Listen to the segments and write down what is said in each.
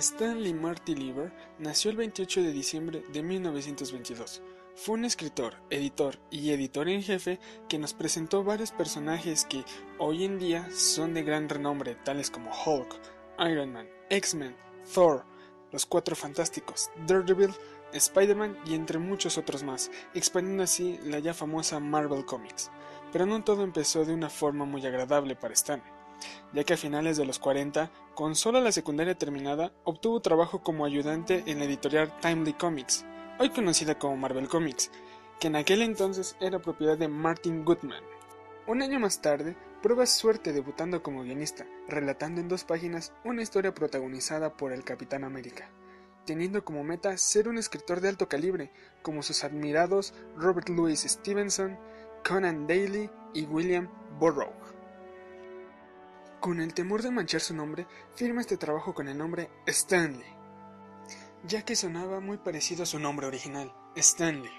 Stanley Marty Lieber nació el 28 de diciembre de 1922. Fue un escritor, editor y editor en jefe que nos presentó varios personajes que hoy en día son de gran renombre, tales como Hulk, Iron Man, X-Men, Thor, Los Cuatro Fantásticos, Daredevil, Spider-Man y entre muchos otros más, expandiendo así la ya famosa Marvel Comics. Pero no todo empezó de una forma muy agradable para Stan ya que a finales de los 40, con solo la secundaria terminada, obtuvo trabajo como ayudante en la editorial Timely Comics, hoy conocida como Marvel Comics, que en aquel entonces era propiedad de Martin Goodman. Un año más tarde, prueba suerte debutando como guionista, relatando en dos páginas una historia protagonizada por el Capitán América, teniendo como meta ser un escritor de alto calibre, como sus admirados Robert Louis Stevenson, Conan Daly y William Burroughs. Con el temor de manchar su nombre, firma este trabajo con el nombre Stanley, ya que sonaba muy parecido a su nombre original, Stanley.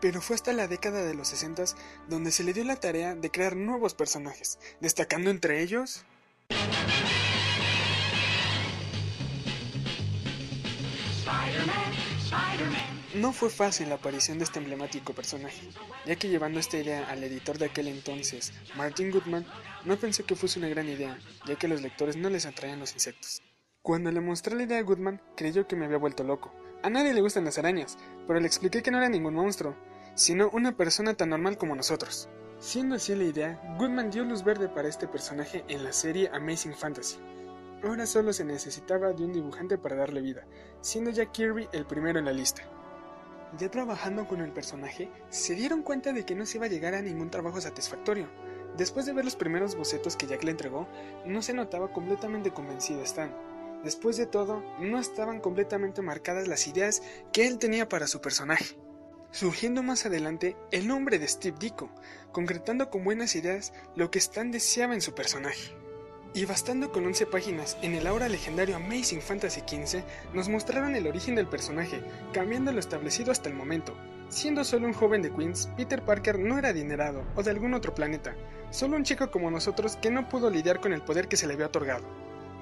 Pero fue hasta la década de los 60 donde se le dio la tarea de crear nuevos personajes, destacando entre ellos... No fue fácil la aparición de este emblemático personaje, ya que llevando esta idea al editor de aquel entonces, Martin Goodman, no pensó que fuese una gran idea, ya que a los lectores no les atraían los insectos. Cuando le mostré la idea a Goodman, creyó que me había vuelto loco. A nadie le gustan las arañas, pero le expliqué que no era ningún monstruo, sino una persona tan normal como nosotros. Siendo así la idea, Goodman dio luz verde para este personaje en la serie Amazing Fantasy. Ahora solo se necesitaba de un dibujante para darle vida, siendo Jack Kirby el primero en la lista. Ya trabajando con el personaje, se dieron cuenta de que no se iba a llegar a ningún trabajo satisfactorio. Después de ver los primeros bocetos que Jack le entregó, no se notaba completamente convencido Stan. Después de todo, no estaban completamente marcadas las ideas que él tenía para su personaje. Surgiendo más adelante el nombre de Steve Ditko, concretando con buenas ideas lo que Stan deseaba en su personaje. Y bastando con 11 páginas en el ahora legendario Amazing Fantasy XV, nos mostraron el origen del personaje, cambiando lo establecido hasta el momento. Siendo solo un joven de Queens, Peter Parker no era adinerado o de algún otro planeta, solo un chico como nosotros que no pudo lidiar con el poder que se le había otorgado,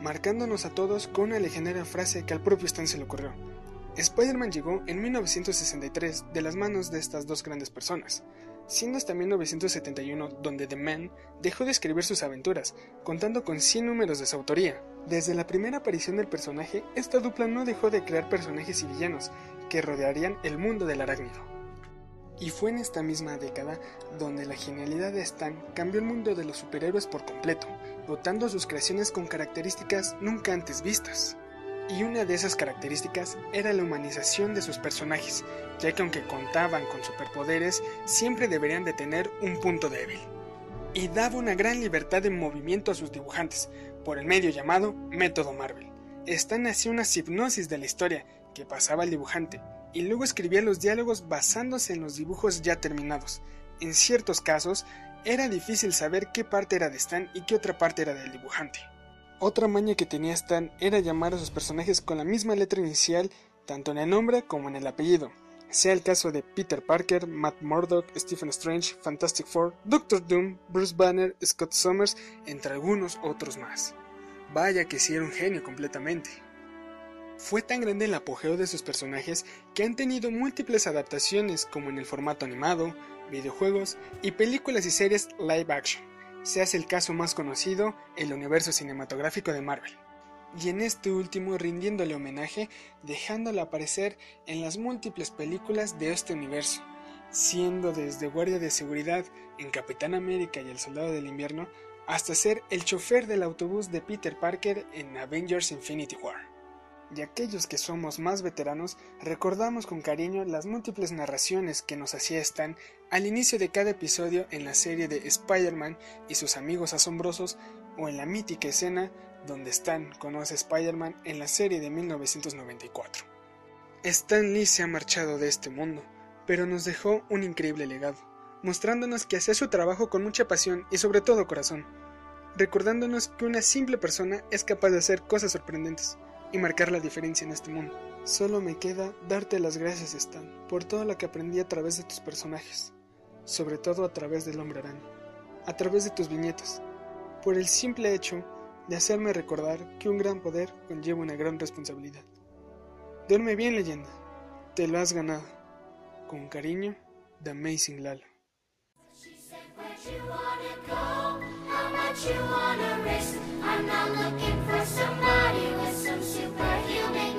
marcándonos a todos con una legendaria frase que al propio Stan se le ocurrió. Spider-Man llegó en 1963 de las manos de estas dos grandes personas, siendo hasta 1971 donde The Man dejó de escribir sus aventuras, contando con 100 números de su autoría. Desde la primera aparición del personaje, esta dupla no dejó de crear personajes y villanos que rodearían el mundo del arácnido. Y fue en esta misma década donde la genialidad de Stan cambió el mundo de los superhéroes por completo, dotando sus creaciones con características nunca antes vistas. Y una de esas características era la humanización de sus personajes, ya que aunque contaban con superpoderes, siempre deberían de tener un punto débil. Y daba una gran libertad de movimiento a sus dibujantes, por el medio llamado Método Marvel. Stan hacía una hipnosis de la historia que pasaba al dibujante, y luego escribía los diálogos basándose en los dibujos ya terminados. En ciertos casos, era difícil saber qué parte era de Stan y qué otra parte era del dibujante. Otra maña que tenía Stan era llamar a sus personajes con la misma letra inicial, tanto en el nombre como en el apellido. Sea el caso de Peter Parker, Matt Murdock, Stephen Strange, Fantastic Four, Doctor Doom, Bruce Banner, Scott Summers, entre algunos otros más. Vaya que sí era un genio completamente. Fue tan grande el apogeo de sus personajes que han tenido múltiples adaptaciones como en el formato animado, videojuegos y películas y series live action se hace el caso más conocido, el universo cinematográfico de Marvel. Y en este último rindiéndole homenaje, dejándolo aparecer en las múltiples películas de este universo, siendo desde guardia de seguridad en Capitán América y el Soldado del Invierno, hasta ser el chofer del autobús de Peter Parker en Avengers Infinity War y aquellos que somos más veteranos recordamos con cariño las múltiples narraciones que nos hacía Stan al inicio de cada episodio en la serie de Spider-Man y sus amigos asombrosos o en la mítica escena donde Stan conoce a Spider-Man en la serie de 1994. Stan Lee se ha marchado de este mundo, pero nos dejó un increíble legado, mostrándonos que hacía su trabajo con mucha pasión y sobre todo corazón, recordándonos que una simple persona es capaz de hacer cosas sorprendentes y marcar la diferencia en este mundo. Solo me queda darte las gracias, Stan, por todo lo que aprendí a través de tus personajes, sobre todo a través del hombre araña, a través de tus viñetas, por el simple hecho de hacerme recordar que un gran poder conlleva una gran responsabilidad. Duerme bien, leyenda. Te lo has ganado. Con cariño, The Amazing Lalo. much you wanna risk. I'm not looking for somebody with some superhuman.